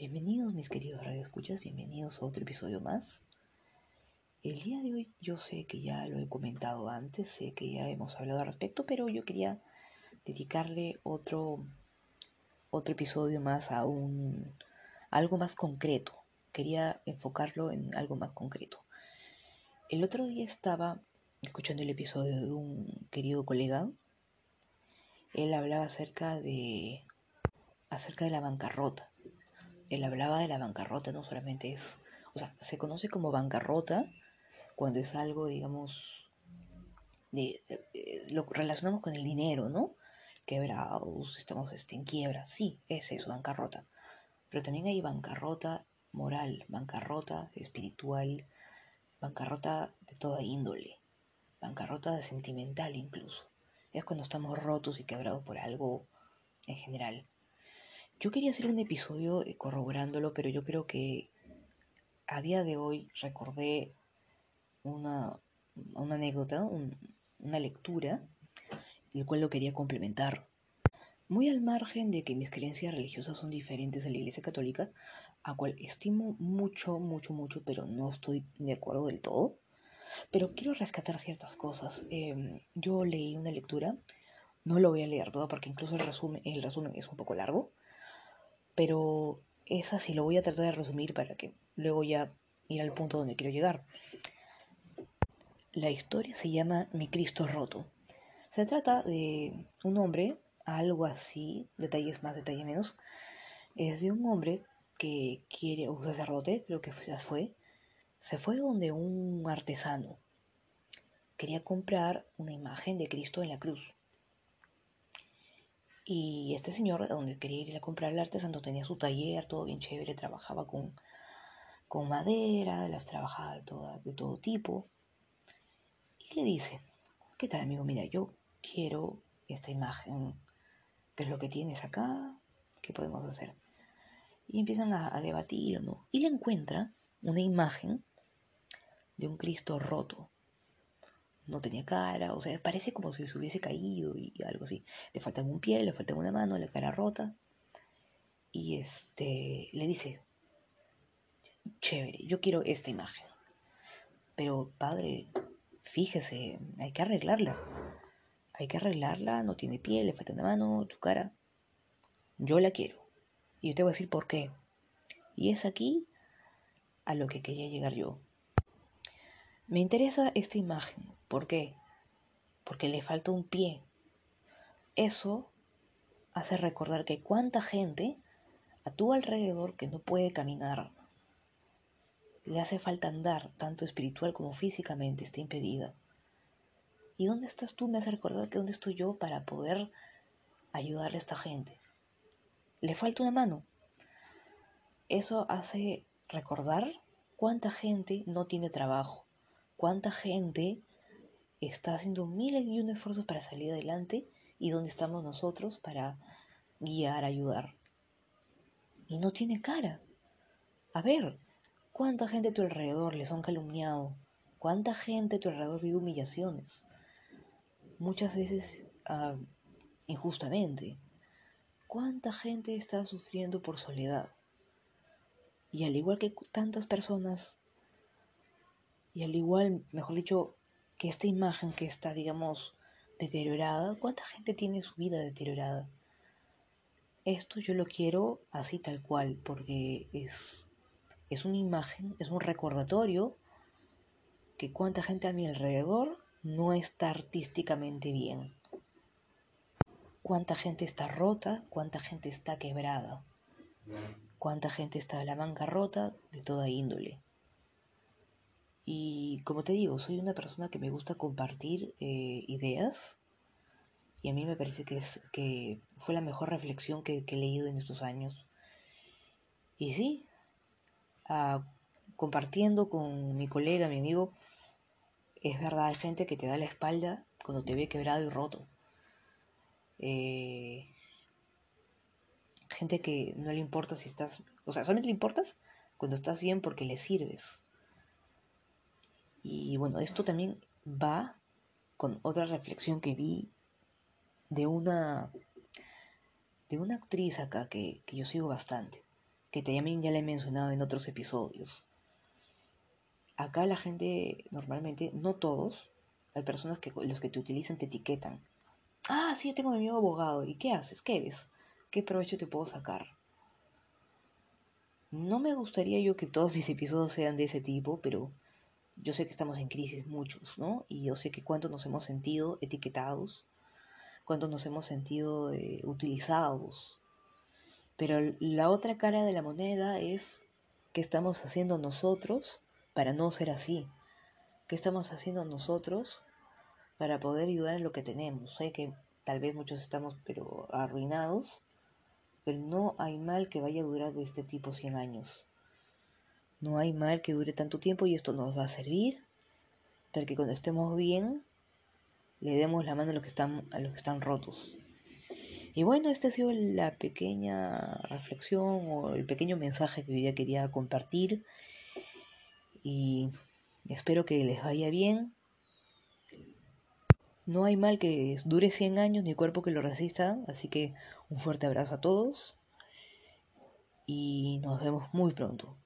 Bienvenidos mis queridos radioescuchas, bienvenidos a otro episodio más. El día de hoy yo sé que ya lo he comentado antes, sé que ya hemos hablado al respecto, pero yo quería dedicarle otro, otro episodio más a un algo más concreto. Quería enfocarlo en algo más concreto. El otro día estaba escuchando el episodio de un querido colega. Él hablaba acerca de acerca de la bancarrota él hablaba de la bancarrota, no solamente es, o sea, se conoce como bancarrota cuando es algo, digamos, de, eh, lo relacionamos con el dinero, ¿no? Quebrados, estamos este, en quiebra, sí, es eso, bancarrota. Pero también hay bancarrota moral, bancarrota espiritual, bancarrota de toda índole, bancarrota sentimental incluso. Es cuando estamos rotos y quebrados por algo en general. Yo quería hacer un episodio eh, corroborándolo, pero yo creo que a día de hoy recordé una, anécdota, una lectura, el cual lo quería complementar. Muy al margen de que mis creencias religiosas son diferentes a la Iglesia Católica, a cual estimo mucho, mucho, mucho, pero no estoy de acuerdo del todo. Pero quiero rescatar ciertas cosas. Em, yo leí una lectura, no lo voy a leer todo porque incluso el resumen, el resumen es un poco largo, pero esa sí lo voy a tratar de resumir para que luego ya ir al punto donde quiero llegar. La historia se llama Mi Cristo Roto. Se trata de un hombre, algo así, detalles más, detalles menos. Es de un hombre que quiere, un sacerdote, creo que fue, se fue donde un artesano. Quería comprar una imagen de Cristo en la cruz. Y este señor, donde quería ir a comprar el artesano, tenía su taller, todo bien chévere, trabajaba con, con madera, las trabajaba de, todo tipo. Y le dice, ¿qué tal amigo? Mira, yo quiero esta imagen, ¿qué es lo que tienes acá? ¿Qué podemos hacer? Y empiezan a, a debatir, ¿no? Y le encuentra una imagen de un Cristo roto, no tenía cara, o sea, parece como si se hubiese caído y algo así. Le falta un pie, le falta una mano, la cara rota. Y este le dice, chévere, yo quiero esta imagen. Pero padre, fíjese, hay que arreglarla. Hay que arreglarla, no tiene pie, le falta una mano, su cara. Yo la quiero. Y yo te voy a decir por qué. Y es aquí a lo que quería llegar yo. Me interesa esta imagen. ¿Por qué? Porque le falta un pie. Eso hace recordar que cuánta gente a tu alrededor que no puede caminar, le hace falta andar, tanto espiritual como físicamente, está impedida. ¿Y dónde estás tú? Me hace recordar que dónde estoy yo para poder ayudarle a esta gente. Le falta una mano. Eso hace recordar cuánta gente no tiene trabajo, cuánta gente está haciendo miles y un esfuerzos para salir adelante y dónde estamos nosotros para guiar, ayudar. Y no tiene cara. A ver, ¿cuánta gente a tu alrededor les han calumniado? ¿Cuánta gente a tu alrededor vive humillaciones? Muchas veces ah, injustamente. ¿Cuánta gente está sufriendo por soledad? Y al igual que tantas personas y al igual, mejor dicho, que esta imagen que está, digamos, deteriorada, ¿cuánta gente tiene su vida deteriorada? Esto yo lo quiero así tal cual, porque es, es una imagen, es un recordatorio que cuánta gente a mi alrededor no está artísticamente bien. Cuánta gente está rota, cuánta gente está quebrada, cuánta gente está a la rota de toda índole. Y como te digo, soy una persona que me gusta compartir eh, ideas y a mí me parece que, es, que fue la mejor reflexión que, he leído en estos años. Y sí, ah, compartiendo con mi colega, mi amigo, es verdad, hay gente que te da la espalda cuando te ve quebrado y roto. Eh, gente que no le importa si estás, o sea, solamente le importas cuando estás bien porque le sirves. Y bueno, esto también va con otra reflexión que vi de una de una actriz acá que, yo sigo bastante. que también ya le he mencionado en otros episodios. Acá la gente normalmente, no todos, hay personas que los que te utilizan te etiquetan. Ah, sí, yo tengo a mi amigo abogado. ¿Y qué haces? ¿Qué eres? ¿Qué provecho te puedo sacar? No me gustaría yo que todos mis episodios sean de ese tipo, pero yo sé que estamos en crisis muchos, ¿no? Y yo sé que cuántos nos hemos sentido etiquetados, cuántos nos hemos sentido eh, utilizados. Pero la otra cara de la moneda es qué estamos haciendo nosotros para no ser así. ¿Qué estamos haciendo nosotros para poder ayudar en lo que tenemos? Sé que tal vez muchos estamos pero arruinados, pero no hay mal que vaya a durar de este tipo 100 años. No hay mal que dure tanto tiempo y esto nos va a servir para que cuando estemos bien le demos la mano a los que están, a los que están rotos. Y bueno, esta ha sido la pequeña reflexión o el pequeño mensaje que hoy día quería compartir. Y espero que les vaya bien. No hay mal que dure 100 años ni cuerpo que lo resista, así que un fuerte abrazo a todos y nos vemos muy pronto.